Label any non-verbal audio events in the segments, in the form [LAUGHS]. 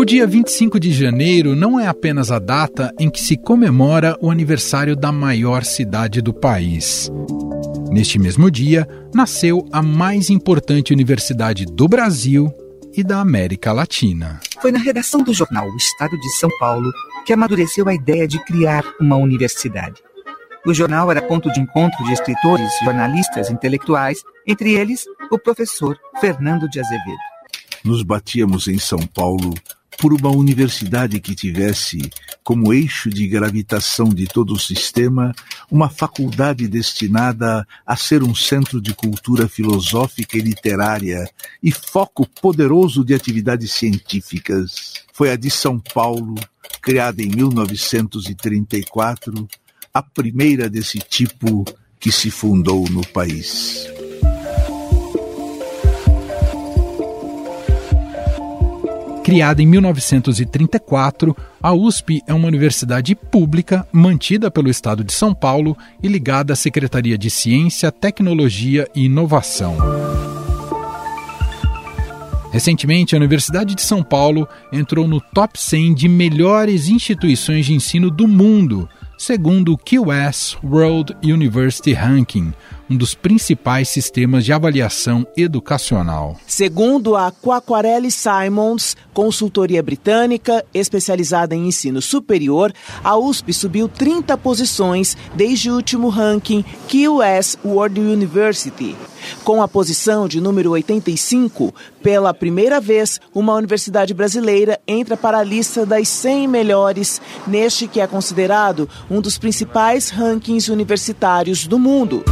O dia 25 de janeiro não é apenas a data em que se comemora o aniversário da maior cidade do país. Neste mesmo dia, nasceu a mais importante universidade do Brasil e da América Latina. Foi na redação do jornal O Estado de São Paulo que amadureceu a ideia de criar uma universidade. O jornal era ponto de encontro de escritores, jornalistas, intelectuais, entre eles o professor Fernando de Azevedo. Nos batíamos em São Paulo por uma universidade que tivesse como eixo de gravitação de todo o sistema uma faculdade destinada a ser um centro de cultura filosófica e literária e foco poderoso de atividades científicas. Foi a de São Paulo, criada em 1934, a primeira desse tipo que se fundou no país. Criada em 1934, a USP é uma universidade pública mantida pelo Estado de São Paulo e ligada à Secretaria de Ciência, Tecnologia e Inovação. Recentemente, a Universidade de São Paulo entrou no top 100 de melhores instituições de ensino do mundo, segundo o QS World University Ranking, um dos principais sistemas de avaliação educacional. Segundo a Quaquarelli Simons, consultoria britânica especializada em ensino superior, a USP subiu 30 posições desde o último ranking QS World University. Com a posição de número 85, pela primeira vez, uma universidade brasileira entra para a lista das 100 melhores, neste que é considerado um dos principais rankings universitários do mundo.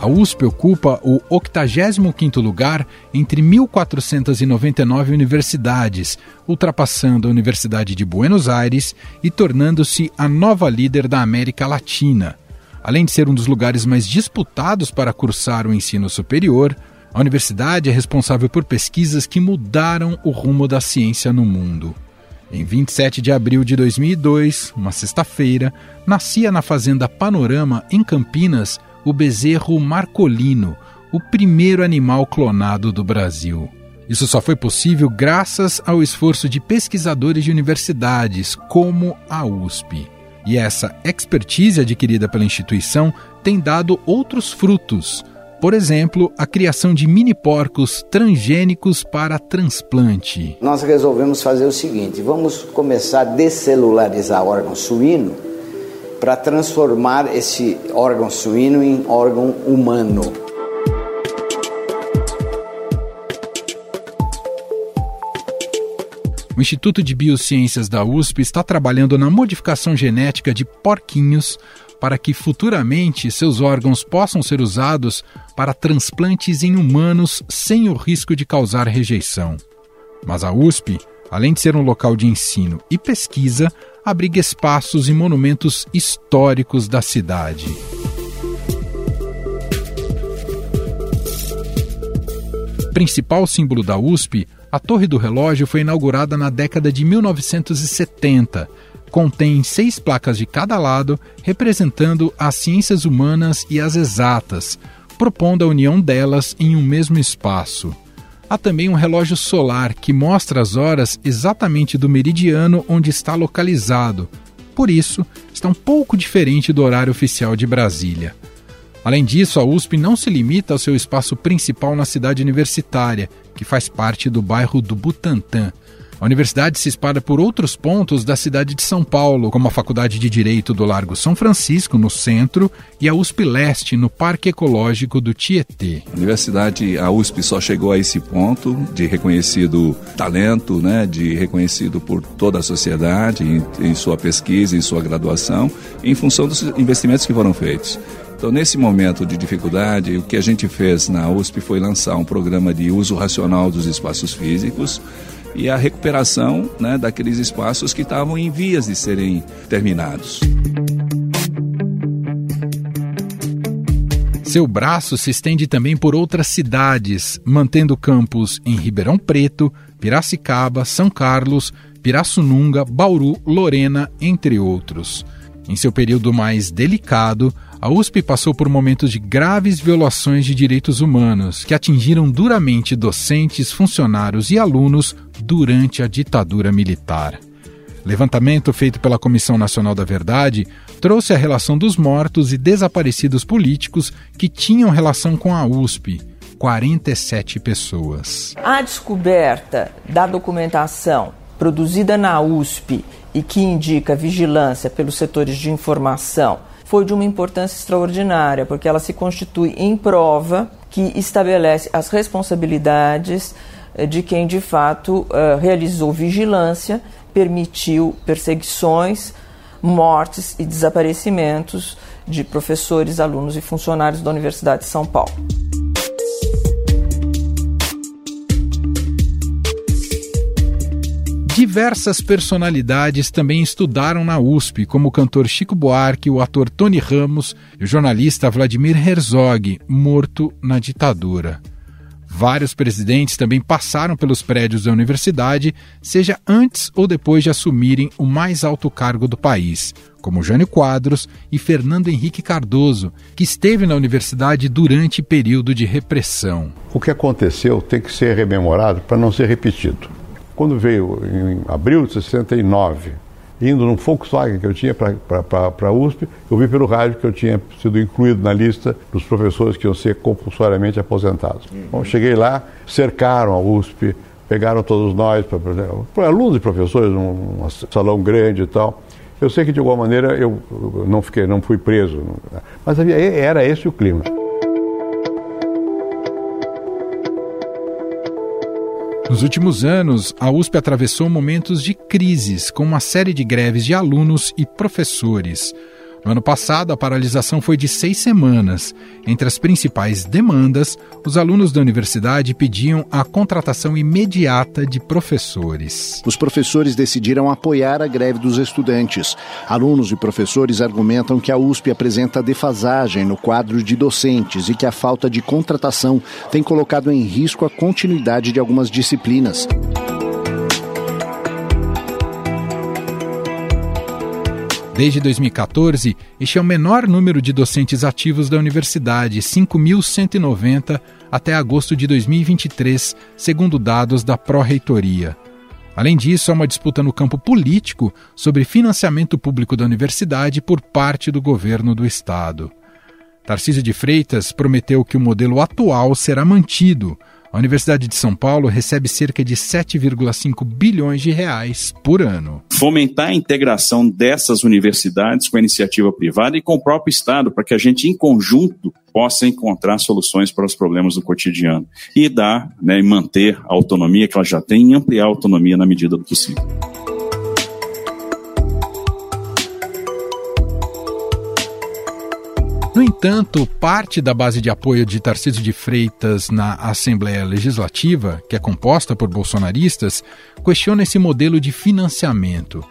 A USP ocupa o 85º lugar entre 1.499 universidades, ultrapassando a Universidade de Buenos Aires e tornando-se a nova líder da América Latina. Além de ser um dos lugares mais disputados para cursar o ensino superior, a universidade é responsável por pesquisas que mudaram o rumo da ciência no mundo. Em 27 de abril de 2002, uma sexta-feira, nascia na Fazenda Panorama, em Campinas, o bezerro marcolino, o primeiro animal clonado do Brasil. Isso só foi possível graças ao esforço de pesquisadores de universidades, como a USP. E essa expertise adquirida pela instituição tem dado outros frutos. Por exemplo, a criação de mini porcos transgênicos para transplante. Nós resolvemos fazer o seguinte: vamos começar a descelularizar órgão suíno para transformar esse órgão suíno em órgão humano. O Instituto de Biociências da USP está trabalhando na modificação genética de porquinhos para que futuramente seus órgãos possam ser usados para transplantes em humanos sem o risco de causar rejeição. Mas a USP, além de ser um local de ensino e pesquisa, abriga espaços e monumentos históricos da cidade. Principal símbolo da USP, a Torre do Relógio foi inaugurada na década de 1970. Contém seis placas de cada lado, representando as ciências humanas e as exatas, propondo a união delas em um mesmo espaço. Há também um relógio solar que mostra as horas exatamente do meridiano onde está localizado. Por isso, está um pouco diferente do horário oficial de Brasília. Além disso, a USP não se limita ao seu espaço principal na cidade universitária, que faz parte do bairro do Butantã, a universidade se espalha por outros pontos da cidade de São Paulo, como a Faculdade de Direito do Largo São Francisco, no centro, e a USP Leste, no Parque Ecológico do Tietê. A universidade, a USP só chegou a esse ponto de reconhecido talento, né, de reconhecido por toda a sociedade em, em sua pesquisa, em sua graduação, em função dos investimentos que foram feitos. Então, nesse momento de dificuldade, o que a gente fez na USP foi lançar um programa de uso racional dos espaços físicos, e a recuperação né, daqueles espaços que estavam em vias de serem terminados. Seu braço se estende também por outras cidades, mantendo campos em Ribeirão Preto, Piracicaba, São Carlos, Pirassununga, Bauru, Lorena, entre outros. Em seu período mais delicado, a USP passou por momentos de graves violações de direitos humanos que atingiram duramente docentes, funcionários e alunos durante a ditadura militar. Levantamento feito pela Comissão Nacional da Verdade trouxe a relação dos mortos e desaparecidos políticos que tinham relação com a USP. 47 pessoas. A descoberta da documentação produzida na USP e que indica vigilância pelos setores de informação foi de uma importância extraordinária, porque ela se constitui em prova que estabelece as responsabilidades de quem de fato uh, realizou vigilância, permitiu perseguições, mortes e desaparecimentos de professores, alunos e funcionários da Universidade de São Paulo. Diversas personalidades também estudaram na USP, como o cantor Chico Buarque, o ator Tony Ramos e o jornalista Vladimir Herzog, morto na ditadura. Vários presidentes também passaram pelos prédios da universidade, seja antes ou depois de assumirem o mais alto cargo do país, como Jânio Quadros e Fernando Henrique Cardoso, que esteve na universidade durante período de repressão. O que aconteceu tem que ser rememorado para não ser repetido. Quando veio em abril de 69, indo num Volkswagen que eu tinha para a USP, eu vi pelo rádio que eu tinha sido incluído na lista dos professores que iam ser compulsoriamente aposentados. Uhum. Bom, cheguei lá, cercaram a USP, pegaram todos nós, para alunos e professores, num, um salão grande e tal. Eu sei que de alguma maneira eu não fiquei, não fui preso, mas havia, era esse o clima. Nos últimos anos, a USP atravessou momentos de crises, com uma série de greves de alunos e professores. No ano passado, a paralisação foi de seis semanas. Entre as principais demandas, os alunos da universidade pediam a contratação imediata de professores. Os professores decidiram apoiar a greve dos estudantes. Alunos e professores argumentam que a USP apresenta defasagem no quadro de docentes e que a falta de contratação tem colocado em risco a continuidade de algumas disciplinas. Desde 2014, este é o menor número de docentes ativos da universidade, 5.190 até agosto de 2023, segundo dados da Pró-Reitoria. Além disso, há uma disputa no campo político sobre financiamento público da universidade por parte do governo do estado. Tarcísio de Freitas prometeu que o modelo atual será mantido, a Universidade de São Paulo recebe cerca de 7,5 bilhões de reais por ano. Fomentar a integração dessas universidades com a iniciativa privada e com o próprio Estado, para que a gente, em conjunto, possa encontrar soluções para os problemas do cotidiano e dar né, e manter a autonomia que ela já tem e ampliar a autonomia na medida do possível. No entanto, parte da base de apoio de Tarcísio de Freitas na Assembleia Legislativa, que é composta por bolsonaristas, questiona esse modelo de financiamento.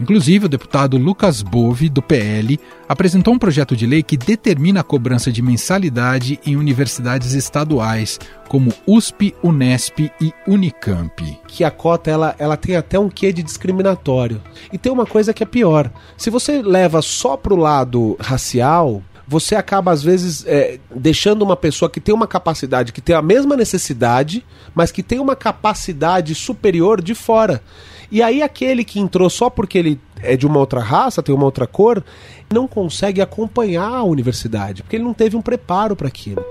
Inclusive, o deputado Lucas Bove, do PL, apresentou um projeto de lei que determina a cobrança de mensalidade em universidades estaduais, como USP, Unesp e Unicamp. Que a cota ela, ela tem até um quê de discriminatório. E tem uma coisa que é pior: se você leva só para o lado racial, você acaba, às vezes, é, deixando uma pessoa que tem uma capacidade, que tem a mesma necessidade, mas que tem uma capacidade superior de fora. E aí, aquele que entrou só porque ele é de uma outra raça, tem uma outra cor, não consegue acompanhar a universidade, porque ele não teve um preparo para aquilo.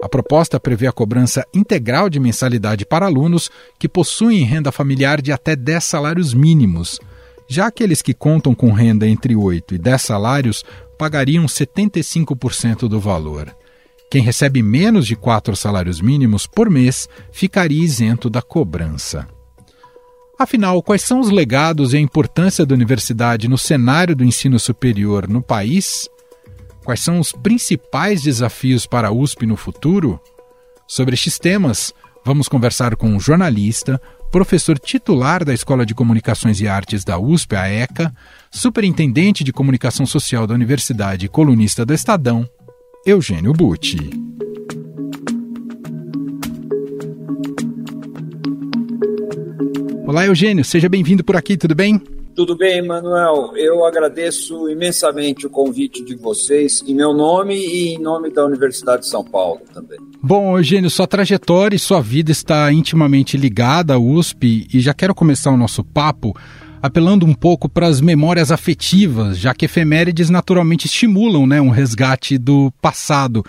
A proposta prevê a cobrança integral de mensalidade para alunos que possuem renda familiar de até 10 salários mínimos. Já aqueles que contam com renda entre 8 e 10 salários pagariam 75% do valor. Quem recebe menos de 4 salários mínimos por mês ficaria isento da cobrança. Afinal, quais são os legados e a importância da universidade no cenário do ensino superior no país? Quais são os principais desafios para a USP no futuro? Sobre estes temas, vamos conversar com um jornalista, professor titular da Escola de Comunicações e Artes da USP, a ECA, superintendente de comunicação social da Universidade e colunista do Estadão, Eugênio Butti. Olá, Eugênio, seja bem-vindo por aqui, tudo bem? Tudo bem, Manuel. Eu agradeço imensamente o convite de vocês, em meu nome e em nome da Universidade de São Paulo também. Bom, Eugênio, sua trajetória e sua vida está intimamente ligada à USP e já quero começar o nosso papo apelando um pouco para as memórias afetivas, já que efemérides naturalmente estimulam né, um resgate do passado.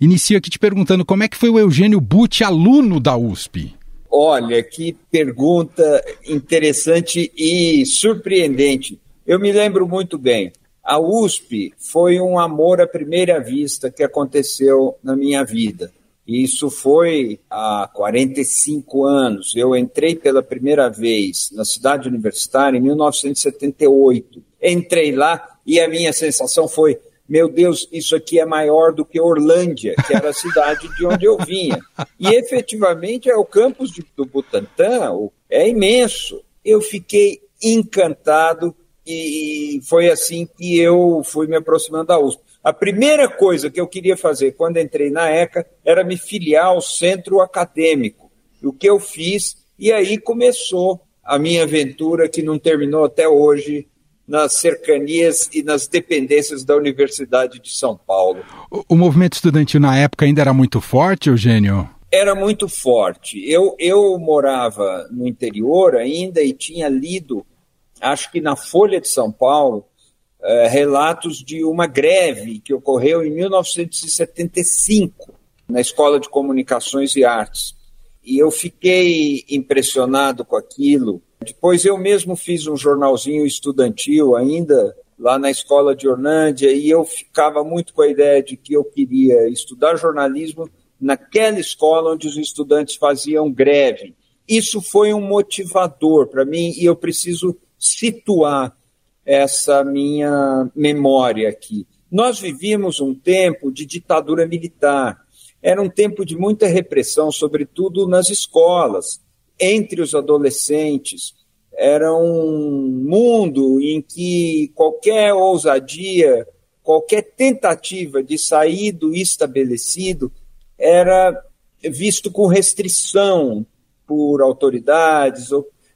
Inicio aqui te perguntando como é que foi o Eugênio Butti, aluno da USP? Olha, que pergunta interessante e surpreendente. Eu me lembro muito bem. A USP foi um amor à primeira vista que aconteceu na minha vida. Isso foi há 45 anos. Eu entrei pela primeira vez na cidade universitária em 1978. Entrei lá e a minha sensação foi: meu Deus, isso aqui é maior do que Orlândia, que era a cidade de onde eu vinha. E efetivamente é o campus de, do Butantã, é imenso. Eu fiquei encantado e foi assim que eu fui me aproximando da USP. A primeira coisa que eu queria fazer quando entrei na ECA era me filiar ao centro acadêmico. O que eu fiz, e aí começou a minha aventura que não terminou até hoje nas cercanias e nas dependências da Universidade de São Paulo. O, o movimento estudantil na época ainda era muito forte, Eugênio? Era muito forte. Eu, eu morava no interior ainda e tinha lido, acho que na Folha de São Paulo, eh, relatos de uma greve que ocorreu em 1975 na Escola de Comunicações e Artes. E eu fiquei impressionado com aquilo depois eu mesmo fiz um jornalzinho estudantil ainda lá na escola de Orlândia e eu ficava muito com a ideia de que eu queria estudar jornalismo naquela escola onde os estudantes faziam greve. Isso foi um motivador para mim e eu preciso situar essa minha memória aqui. Nós vivíamos um tempo de ditadura militar. Era um tempo de muita repressão, sobretudo nas escolas entre os adolescentes. Era um mundo em que qualquer ousadia, qualquer tentativa de sair do estabelecido era visto com restrição por autoridades.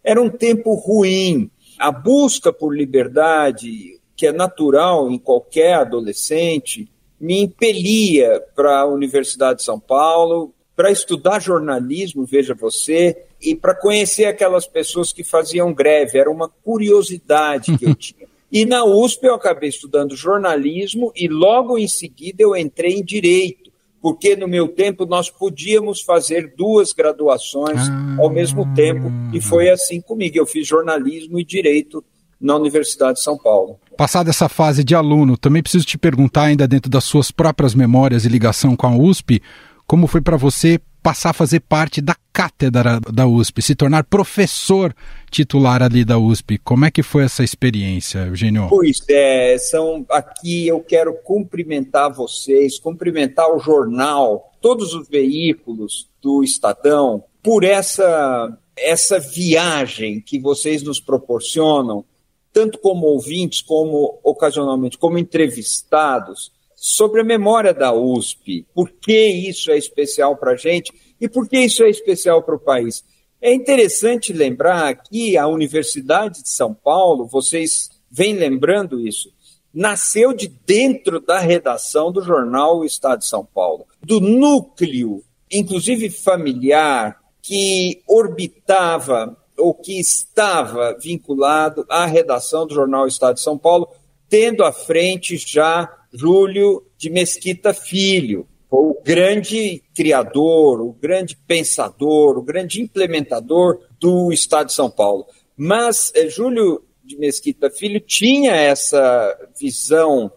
Era um tempo ruim. A busca por liberdade, que é natural em qualquer adolescente, me impelia para a Universidade de São Paulo, para estudar jornalismo, veja você, e para conhecer aquelas pessoas que faziam greve. Era uma curiosidade que eu tinha. E na USP eu acabei estudando jornalismo e logo em seguida eu entrei em direito, porque no meu tempo nós podíamos fazer duas graduações ah. ao mesmo tempo e foi assim comigo. Eu fiz jornalismo e direito na Universidade de São Paulo. Passada essa fase de aluno, também preciso te perguntar, ainda dentro das suas próprias memórias e ligação com a USP, como foi para você passar a fazer parte da cátedra da USP, se tornar professor titular ali da USP. Como é que foi essa experiência, Eugênio? Pois é, são aqui eu quero cumprimentar vocês, cumprimentar o jornal, todos os veículos do Estadão por essa essa viagem que vocês nos proporcionam, tanto como ouvintes como ocasionalmente como entrevistados sobre a memória da USP. Por que isso é especial para a gente e por que isso é especial para o país? É interessante lembrar que a Universidade de São Paulo, vocês vêm lembrando isso, nasceu de dentro da redação do jornal o Estado de São Paulo, do núcleo, inclusive familiar, que orbitava ou que estava vinculado à redação do jornal Estado de São Paulo, tendo à frente já Júlio de Mesquita Filho, o grande criador, o grande pensador, o grande implementador do Estado de São Paulo. Mas é, Júlio de Mesquita Filho tinha essa visão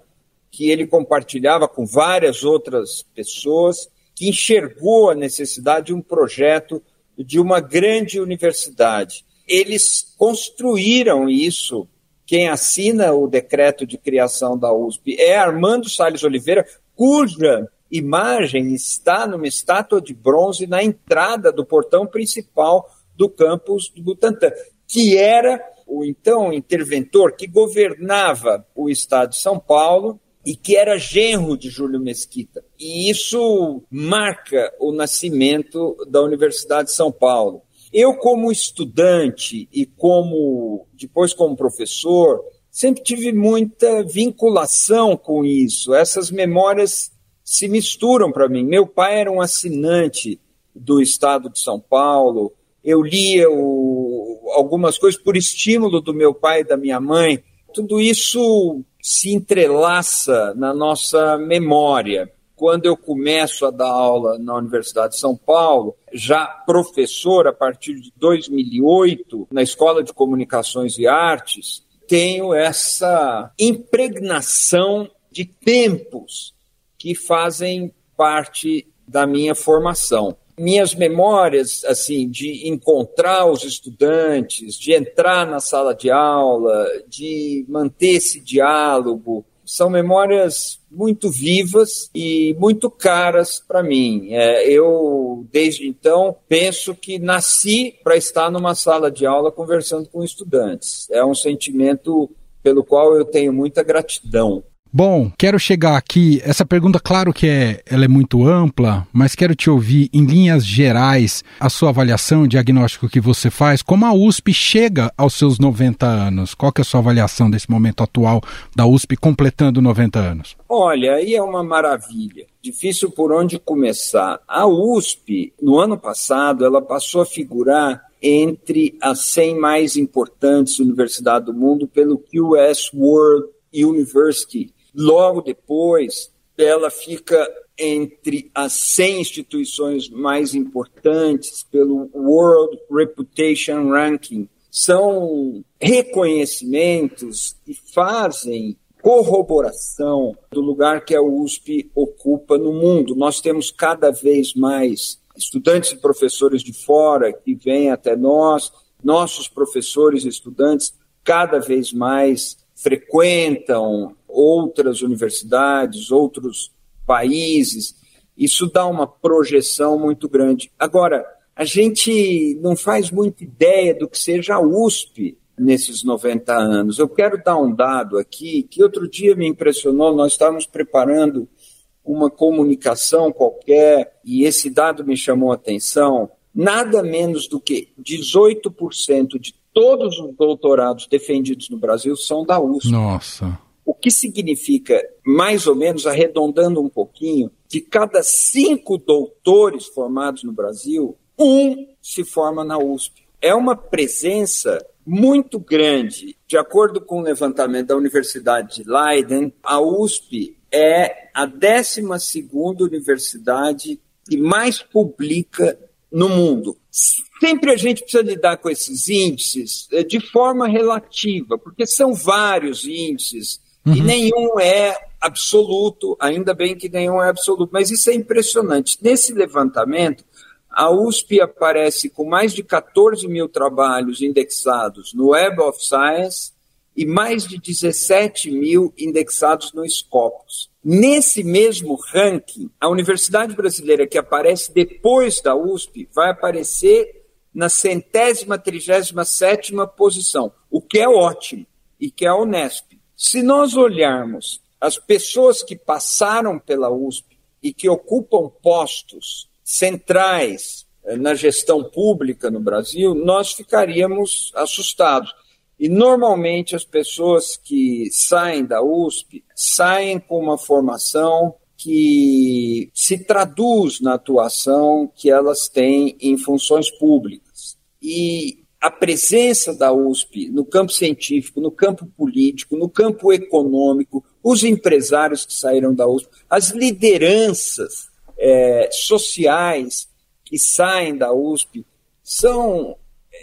que ele compartilhava com várias outras pessoas, que enxergou a necessidade de um projeto de uma grande universidade. Eles construíram isso quem assina o decreto de criação da USP é Armando Salles Oliveira, cuja imagem está numa estátua de bronze na entrada do portão principal do campus do Butantã, que era o então interventor que governava o estado de São Paulo e que era genro de Júlio Mesquita. E isso marca o nascimento da Universidade de São Paulo. Eu, como estudante e como depois como professor, sempre tive muita vinculação com isso. Essas memórias se misturam para mim. Meu pai era um assinante do Estado de São Paulo. Eu lia o, algumas coisas por estímulo do meu pai e da minha mãe. Tudo isso se entrelaça na nossa memória. Quando eu começo a dar aula na Universidade de São Paulo, já professor a partir de 2008 na Escola de Comunicações e Artes, tenho essa impregnação de tempos que fazem parte da minha formação. Minhas memórias, assim, de encontrar os estudantes, de entrar na sala de aula, de manter esse diálogo, são memórias muito vivas e muito caras para mim. É, eu, desde então, penso que nasci para estar numa sala de aula conversando com estudantes. É um sentimento pelo qual eu tenho muita gratidão. Bom, quero chegar aqui. Essa pergunta, claro que é, ela é muito ampla, mas quero te ouvir em linhas gerais a sua avaliação, o diagnóstico que você faz, como a USP chega aos seus 90 anos. Qual que é a sua avaliação desse momento atual da USP completando 90 anos? Olha, aí é uma maravilha. Difícil por onde começar. A USP, no ano passado, ela passou a figurar entre as 100 mais importantes universidades do mundo pelo QS World University Logo depois, ela fica entre as 100 instituições mais importantes pelo World Reputation Ranking. São reconhecimentos que fazem corroboração do lugar que a USP ocupa no mundo. Nós temos cada vez mais estudantes e professores de fora que vêm até nós, nossos professores e estudantes cada vez mais frequentam outras universidades, outros países. Isso dá uma projeção muito grande. Agora, a gente não faz muita ideia do que seja a USP nesses 90 anos. Eu quero dar um dado aqui que outro dia me impressionou. Nós estávamos preparando uma comunicação qualquer e esse dado me chamou a atenção. Nada menos do que 18% de todos os doutorados defendidos no Brasil são da USP. Nossa. O que significa, mais ou menos, arredondando um pouquinho, que cada cinco doutores formados no Brasil, um se forma na USP. É uma presença muito grande. De acordo com o levantamento da Universidade de Leiden, a USP é a 12 universidade que mais publica no mundo. Sempre a gente precisa lidar com esses índices eh, de forma relativa, porque são vários índices Uhum. E nenhum é absoluto, ainda bem que nenhum é absoluto, mas isso é impressionante. Nesse levantamento, a USP aparece com mais de 14 mil trabalhos indexados no Web of Science e mais de 17 mil indexados no Scopus. Nesse mesmo ranking, a Universidade Brasileira, que aparece depois da USP, vai aparecer na centésima, trigésima sétima posição, o que é ótimo e que é Unesp. Se nós olharmos as pessoas que passaram pela USP e que ocupam postos centrais eh, na gestão pública no Brasil, nós ficaríamos assustados. E normalmente as pessoas que saem da USP saem com uma formação que se traduz na atuação que elas têm em funções públicas. E a presença da USP no campo científico, no campo político, no campo econômico, os empresários que saíram da USP, as lideranças é, sociais que saem da USP, são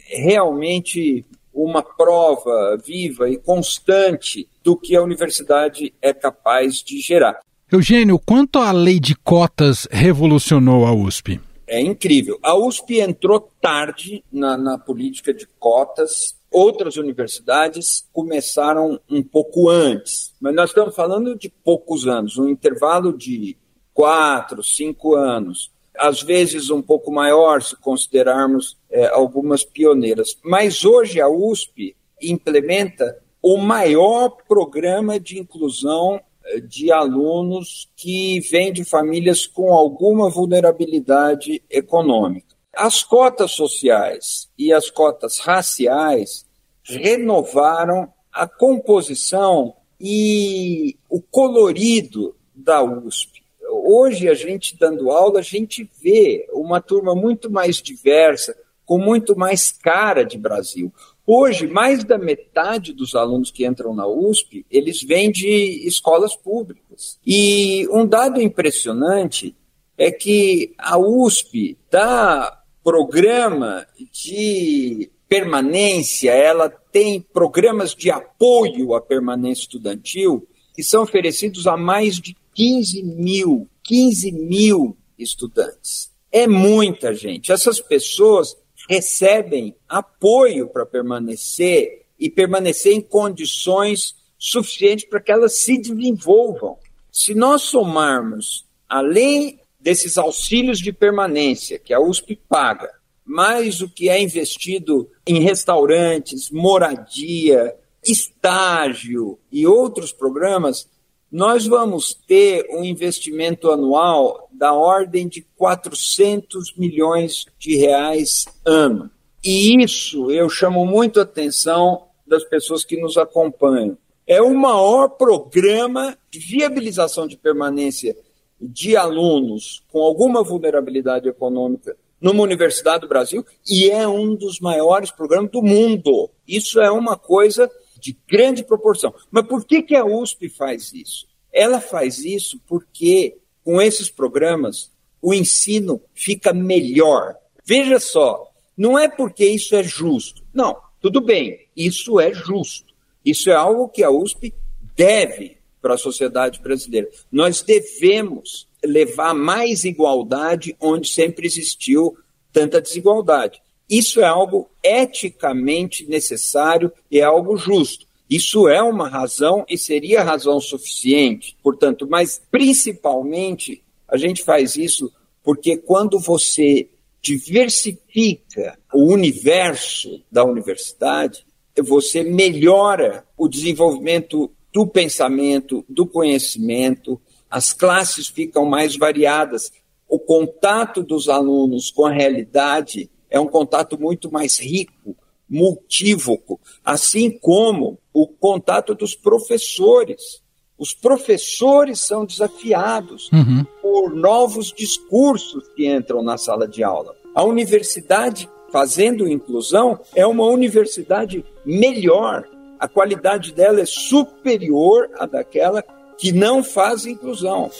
realmente uma prova viva e constante do que a universidade é capaz de gerar. Eugênio, quanto a lei de cotas revolucionou a USP? É incrível. A USP entrou tarde na, na política de cotas. Outras universidades começaram um pouco antes, mas nós estamos falando de poucos anos, um intervalo de quatro, cinco anos, às vezes um pouco maior se considerarmos é, algumas pioneiras. Mas hoje a USP implementa o maior programa de inclusão de alunos que vêm de famílias com alguma vulnerabilidade econômica. as cotas sociais e as cotas raciais renovaram a composição e o colorido da USP. Hoje, a gente dando aula, a gente vê uma turma muito mais diversa, com muito mais cara de Brasil. Hoje, mais da metade dos alunos que entram na USP, eles vêm de escolas públicas. E um dado impressionante é que a USP dá programa de permanência, ela tem programas de apoio à permanência estudantil que são oferecidos a mais de 15 mil, 15 mil estudantes. É muita gente. Essas pessoas recebem apoio para permanecer e permanecer em condições suficientes para que elas se desenvolvam. Se nós somarmos, além desses auxílios de permanência que a USP paga, mais o que é investido em restaurantes, moradia, estágio e outros programas, nós vamos ter um investimento anual da ordem de 400 milhões de reais ano. E isso eu chamo muito a atenção das pessoas que nos acompanham. É o maior programa de viabilização de permanência de alunos com alguma vulnerabilidade econômica numa universidade do Brasil e é um dos maiores programas do mundo. Isso é uma coisa de grande proporção. Mas por que, que a USP faz isso? Ela faz isso porque, com esses programas, o ensino fica melhor. Veja só, não é porque isso é justo. Não, tudo bem, isso é justo. Isso é algo que a USP deve para a sociedade brasileira. Nós devemos levar mais igualdade onde sempre existiu tanta desigualdade. Isso é algo eticamente necessário e é algo justo. Isso é uma razão e seria razão suficiente, portanto, mas principalmente a gente faz isso porque quando você diversifica o universo da universidade, você melhora o desenvolvimento do pensamento, do conhecimento, as classes ficam mais variadas, o contato dos alunos com a realidade é um contato muito mais rico, multívoco, assim como o contato dos professores. Os professores são desafiados uhum. por novos discursos que entram na sala de aula. A universidade, fazendo inclusão, é uma universidade melhor. A qualidade dela é superior à daquela que não faz inclusão.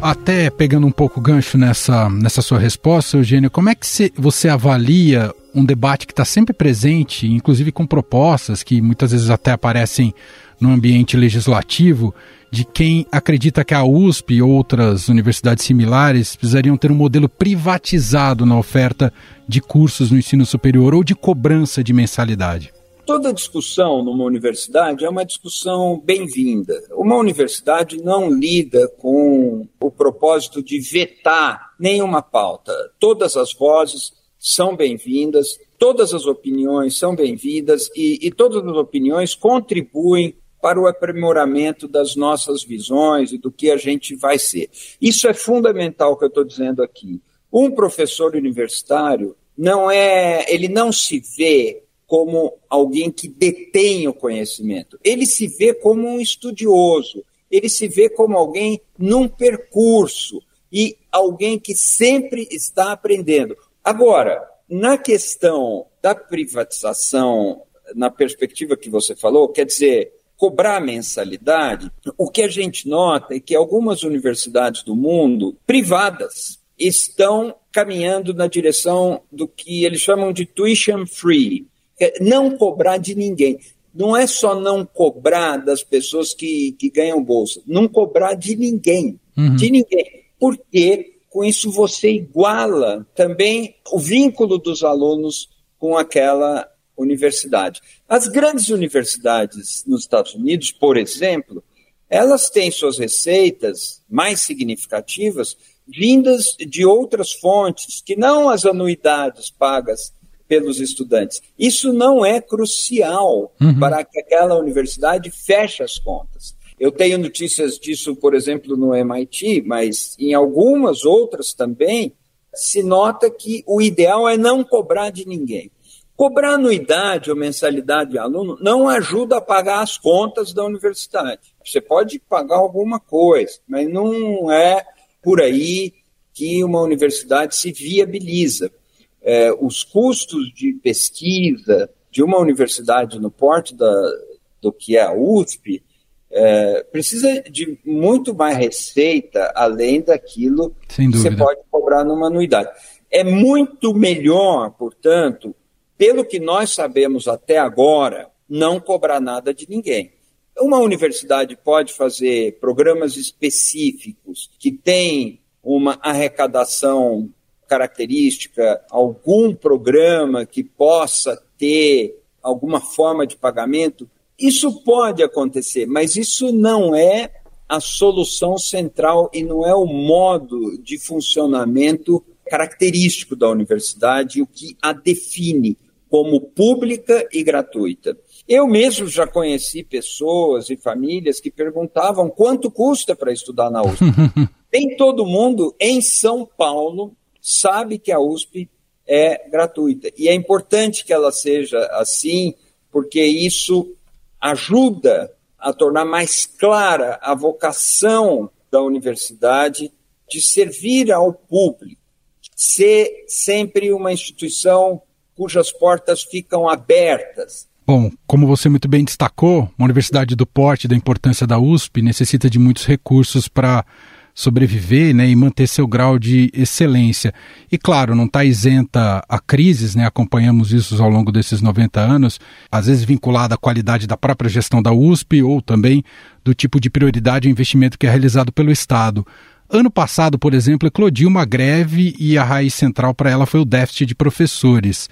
Até pegando um pouco gancho nessa, nessa sua resposta, Eugênio, como é que você avalia um debate que está sempre presente, inclusive com propostas que muitas vezes até aparecem no ambiente legislativo, de quem acredita que a USP e outras universidades similares precisariam ter um modelo privatizado na oferta de cursos no ensino superior ou de cobrança de mensalidade? toda discussão numa universidade é uma discussão bem-vinda. Uma universidade não lida com o propósito de vetar nenhuma pauta. Todas as vozes são bem-vindas, todas as opiniões são bem-vindas e, e todas as opiniões contribuem para o aprimoramento das nossas visões e do que a gente vai ser. Isso é fundamental que eu estou dizendo aqui. Um professor universitário não é, ele não se vê como alguém que detém o conhecimento. Ele se vê como um estudioso, ele se vê como alguém num percurso e alguém que sempre está aprendendo. Agora, na questão da privatização, na perspectiva que você falou, quer dizer, cobrar mensalidade, o que a gente nota é que algumas universidades do mundo, privadas, estão caminhando na direção do que eles chamam de tuition free, é, não cobrar de ninguém. Não é só não cobrar das pessoas que, que ganham bolsa, não cobrar de ninguém. Uhum. De ninguém. Porque com isso você iguala também o vínculo dos alunos com aquela universidade. As grandes universidades nos Estados Unidos, por exemplo, elas têm suas receitas mais significativas vindas de outras fontes, que não as anuidades pagas pelos estudantes. Isso não é crucial uhum. para que aquela universidade feche as contas. Eu tenho notícias disso, por exemplo, no MIT, mas em algumas outras também se nota que o ideal é não cobrar de ninguém. Cobrar anuidade ou mensalidade de aluno não ajuda a pagar as contas da universidade. Você pode pagar alguma coisa, mas não é por aí que uma universidade se viabiliza. É, os custos de pesquisa de uma universidade no porte da, do que é a USP é, precisa de muito mais receita além daquilo que você pode cobrar numa anuidade. É muito melhor, portanto, pelo que nós sabemos até agora, não cobrar nada de ninguém. Uma universidade pode fazer programas específicos que têm uma arrecadação característica, algum programa que possa ter alguma forma de pagamento, isso pode acontecer, mas isso não é a solução central e não é o modo de funcionamento característico da universidade, o que a define como pública e gratuita. Eu mesmo já conheci pessoas e famílias que perguntavam quanto custa para estudar na USP. [LAUGHS] Nem todo mundo em São Paulo sabe que a USP é gratuita. E é importante que ela seja assim, porque isso ajuda a tornar mais clara a vocação da universidade de servir ao público, ser sempre uma instituição cujas portas ficam abertas. Bom, como você muito bem destacou, uma universidade do porte da importância da USP necessita de muitos recursos para sobreviver né, e manter seu grau de excelência. E claro, não está isenta a crises, né, acompanhamos isso ao longo desses 90 anos, às vezes vinculada à qualidade da própria gestão da USP ou também do tipo de prioridade e investimento que é realizado pelo Estado. Ano passado, por exemplo, eclodiu uma greve e a raiz central para ela foi o déficit de professores.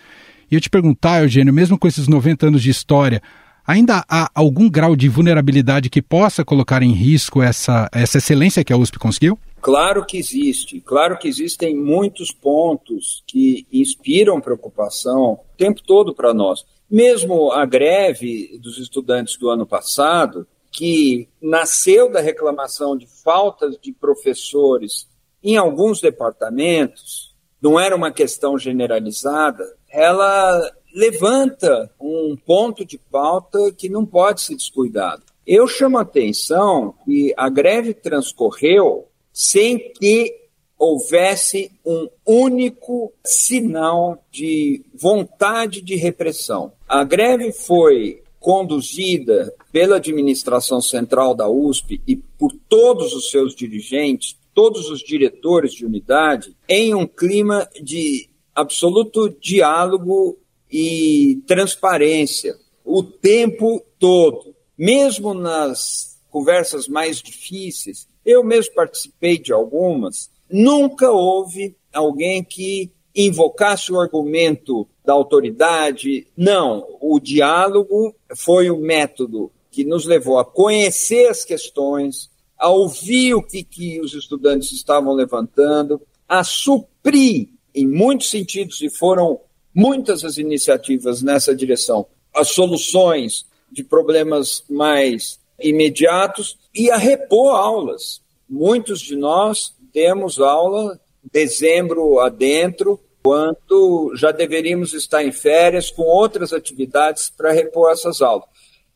E eu te perguntar, Eugênio, mesmo com esses 90 anos de história, Ainda há algum grau de vulnerabilidade que possa colocar em risco essa, essa excelência que a USP conseguiu? Claro que existe, claro que existem muitos pontos que inspiram preocupação o tempo todo para nós. Mesmo a greve dos estudantes do ano passado, que nasceu da reclamação de faltas de professores em alguns departamentos, não era uma questão generalizada, ela levanta um ponto de pauta que não pode ser descuidado. Eu chamo a atenção que a greve transcorreu sem que houvesse um único sinal de vontade de repressão. A greve foi conduzida pela administração central da USP e por todos os seus dirigentes, todos os diretores de unidade, em um clima de absoluto diálogo e transparência o tempo todo, mesmo nas conversas mais difíceis. Eu mesmo participei de algumas. Nunca houve alguém que invocasse o argumento da autoridade. Não, o diálogo foi o método que nos levou a conhecer as questões, a ouvir o que, que os estudantes estavam levantando, a suprir, em muitos sentidos, e foram muitas as iniciativas nessa direção, as soluções de problemas mais imediatos e a repor aulas. Muitos de nós temos aula dezembro adentro, quanto já deveríamos estar em férias com outras atividades para repor essas aulas.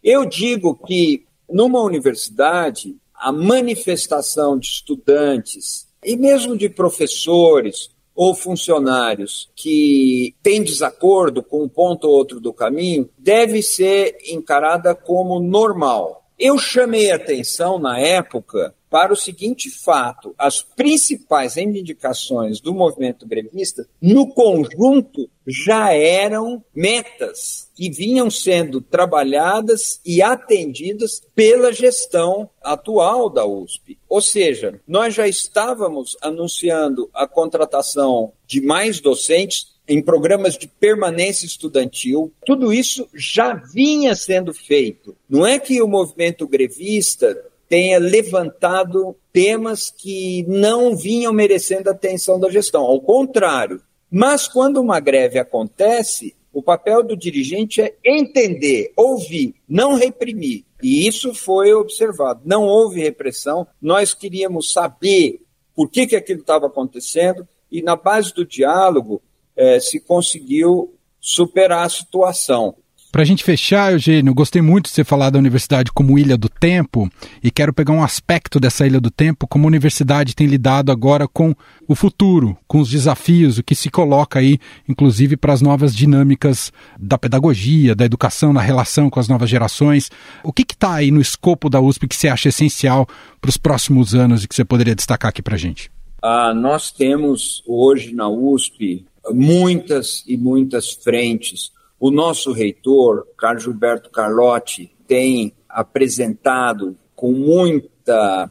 Eu digo que numa universidade, a manifestação de estudantes e mesmo de professores ou funcionários que têm desacordo com um ponto ou outro do caminho deve ser encarada como normal. Eu chamei atenção na época para o seguinte fato: as principais reivindicações do movimento grevista, no conjunto, já eram metas que vinham sendo trabalhadas e atendidas pela gestão atual da USP. Ou seja, nós já estávamos anunciando a contratação de mais docentes em programas de permanência estudantil. Tudo isso já vinha sendo feito. Não é que o movimento grevista tenha levantado temas que não vinham merecendo a atenção da gestão, ao contrário. Mas quando uma greve acontece, O papel do dirigente é entender, ouvir, não reprimir. E isso foi observado. Não houve repressão. Nós queríamos saber por que, que aquilo estava acontecendo e, na base do diálogo, eh, se conseguiu superar a situação. Para a gente fechar, Eugênio, gostei muito de você falar da universidade como ilha do tempo e quero pegar um aspecto dessa ilha do tempo, como a universidade tem lidado agora com o futuro, com os desafios, o que se coloca aí, inclusive para as novas dinâmicas da pedagogia, da educação, na relação com as novas gerações. O que está aí no escopo da USP que você acha essencial para os próximos anos e que você poderia destacar aqui para a gente? Ah, nós temos hoje na USP muitas e muitas frentes o nosso reitor, Carlos Gilberto Carlotti, tem apresentado com muita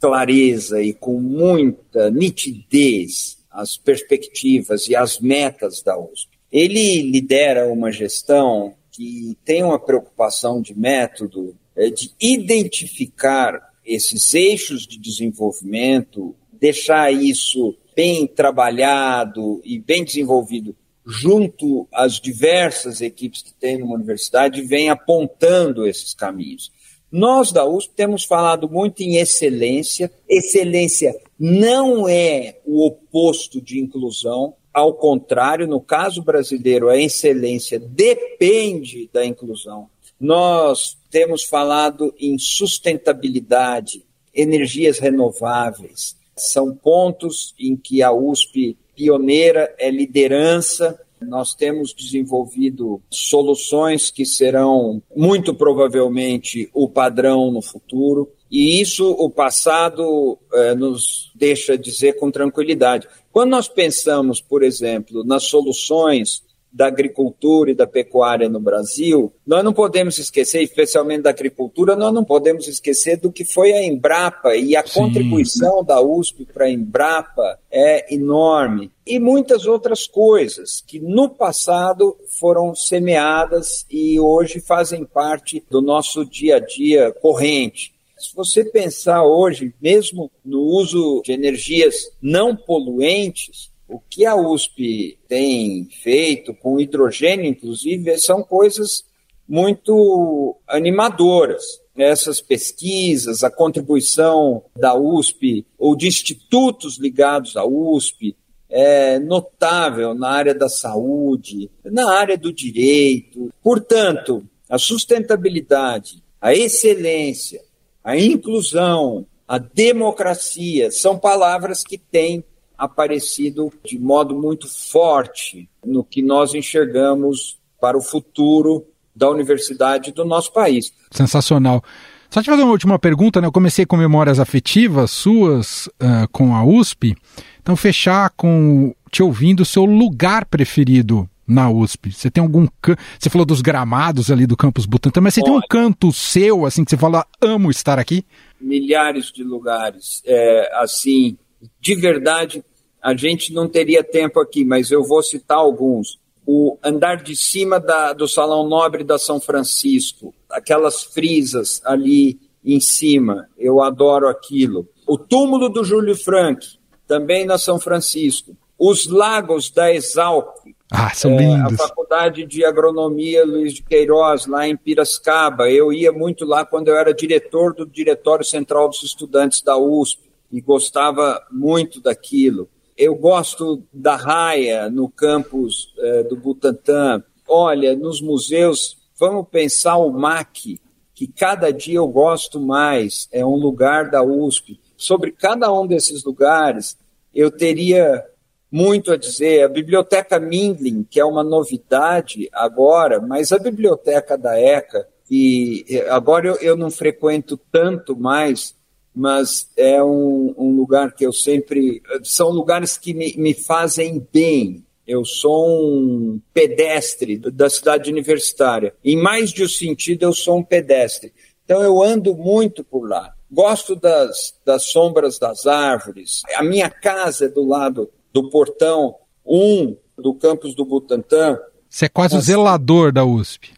clareza e com muita nitidez as perspectivas e as metas da USP. Ele lidera uma gestão que tem uma preocupação de método é, de identificar esses eixos de desenvolvimento, deixar isso bem trabalhado e bem desenvolvido junto às diversas equipes que tem numa universidade, vem apontando esses caminhos. Nós da USP temos falado muito em excelência. Excelência não é o oposto de inclusão, ao contrário, no caso brasileiro, a excelência depende da inclusão. Nós temos falado em sustentabilidade, energias renováveis. São pontos em que a USP pioneira, é liderança. Nós temos desenvolvido soluções que serão muito provavelmente o padrão no futuro. E isso o passado eh, nos deixa dizer com tranquilidade. Quando nós pensamos, por exemplo, nas soluções da agricultura e da pecuária no Brasil, nós não podemos esquecer, especialmente da agricultura, nós não podemos esquecer do que foi a Embrapa e a Sim. contribuição da USP para a Embrapa é enorme. E muitas outras coisas que no passado foram semeadas e hoje fazem parte do nosso dia a dia corrente. Se você pensar hoje, mesmo no uso de energias não poluentes, o que a USP tem feito com hidrogênio, inclusive, são coisas muito animadoras. Essas pesquisas, a contribuição da USP ou de institutos ligados à USP é notável na área da saúde, na área do direito. Portanto, a sustentabilidade, a excelência, a inclusão, a democracia são palavras que têm aparecido de modo muito forte no que nós enxergamos para o futuro da universidade do nosso país. Sensacional. Só te fazer uma última pergunta, né? Eu comecei com memórias afetivas suas uh, com a USP. Então, fechar com te ouvindo o seu lugar preferido na USP? Você tem algum can... Você falou dos gramados ali do campus Butantã, mas você Olha, tem um canto seu, assim, que você fala, amo estar aqui? Milhares de lugares. É, assim, de verdade, a gente não teria tempo aqui, mas eu vou citar alguns. O andar de cima da, do Salão Nobre da São Francisco, aquelas frisas ali em cima, eu adoro aquilo. O túmulo do Júlio Frank, também na São Francisco. Os lagos da Exalc, ah, são é, lindos. A Faculdade de Agronomia Luiz de Queiroz, lá em Piracicaba. Eu ia muito lá quando eu era diretor do Diretório Central dos Estudantes da USP e gostava muito daquilo. Eu gosto da raia no campus é, do Butantã. Olha, nos museus, vamos pensar o MAC, que cada dia eu gosto mais, é um lugar da USP. Sobre cada um desses lugares, eu teria muito a dizer. A Biblioteca Mindlin, que é uma novidade agora, mas a Biblioteca da ECA, e agora eu, eu não frequento tanto mais, mas é um, um, lugar que eu sempre. São lugares que me, me fazem bem. Eu sou um pedestre da cidade universitária. Em mais de um sentido, eu sou um pedestre. Então, eu ando muito por lá. Gosto das, das sombras das árvores. A minha casa é do lado do portão 1 do campus do Butantã. Você é quase o zelador da USP.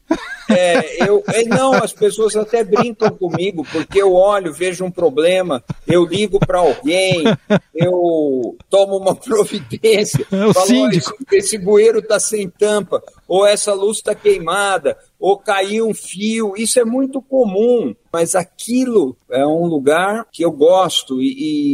É, eu, é, não, as pessoas até brincam comigo, porque eu olho, vejo um problema, eu ligo para alguém, eu tomo uma [LAUGHS] providência, é o falo, síndico. Esse, esse bueiro está sem tampa. ou essa luz está queimada, ou caiu um fio. Isso é muito comum, mas aquilo é um lugar que eu gosto e,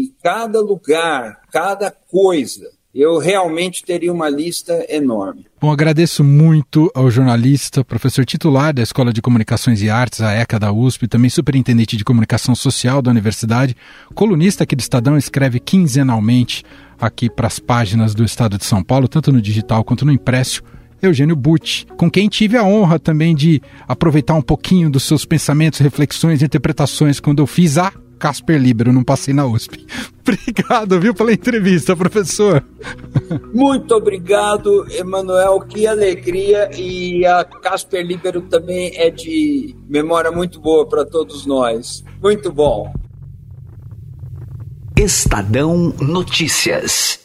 e cada lugar, cada coisa eu realmente teria uma lista enorme. Bom, agradeço muito ao jornalista, professor titular da Escola de Comunicações e Artes, a ECA da USP, também superintendente de comunicação social da universidade, colunista aqui do Estadão, escreve quinzenalmente aqui para as páginas do Estado de São Paulo, tanto no digital quanto no impresso. Eugênio Butti, com quem tive a honra também de aproveitar um pouquinho dos seus pensamentos, reflexões e interpretações quando eu fiz a Casper Libero, não passei na USP. [LAUGHS] Obrigado, viu, pela entrevista, professor. [LAUGHS] Muito obrigado, Emanuel. Que alegria. E a Casper Libero também é de memória muito boa para todos nós. Muito bom. Estadão Notícias.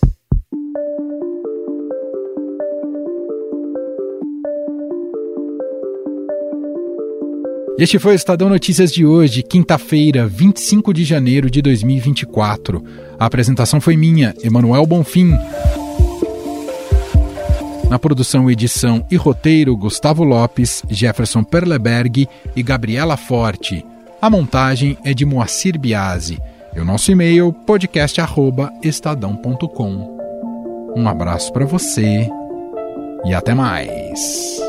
Este foi o Estadão Notícias de hoje, quinta-feira, 25 de janeiro de 2024. A apresentação foi minha, Emanuel Bonfim. Na produção, edição e roteiro, Gustavo Lopes, Jefferson Perleberg e Gabriela Forte. A montagem é de Moacir Biasi. E o nosso e-mail, podcast.estadão.com. Um abraço para você e até mais.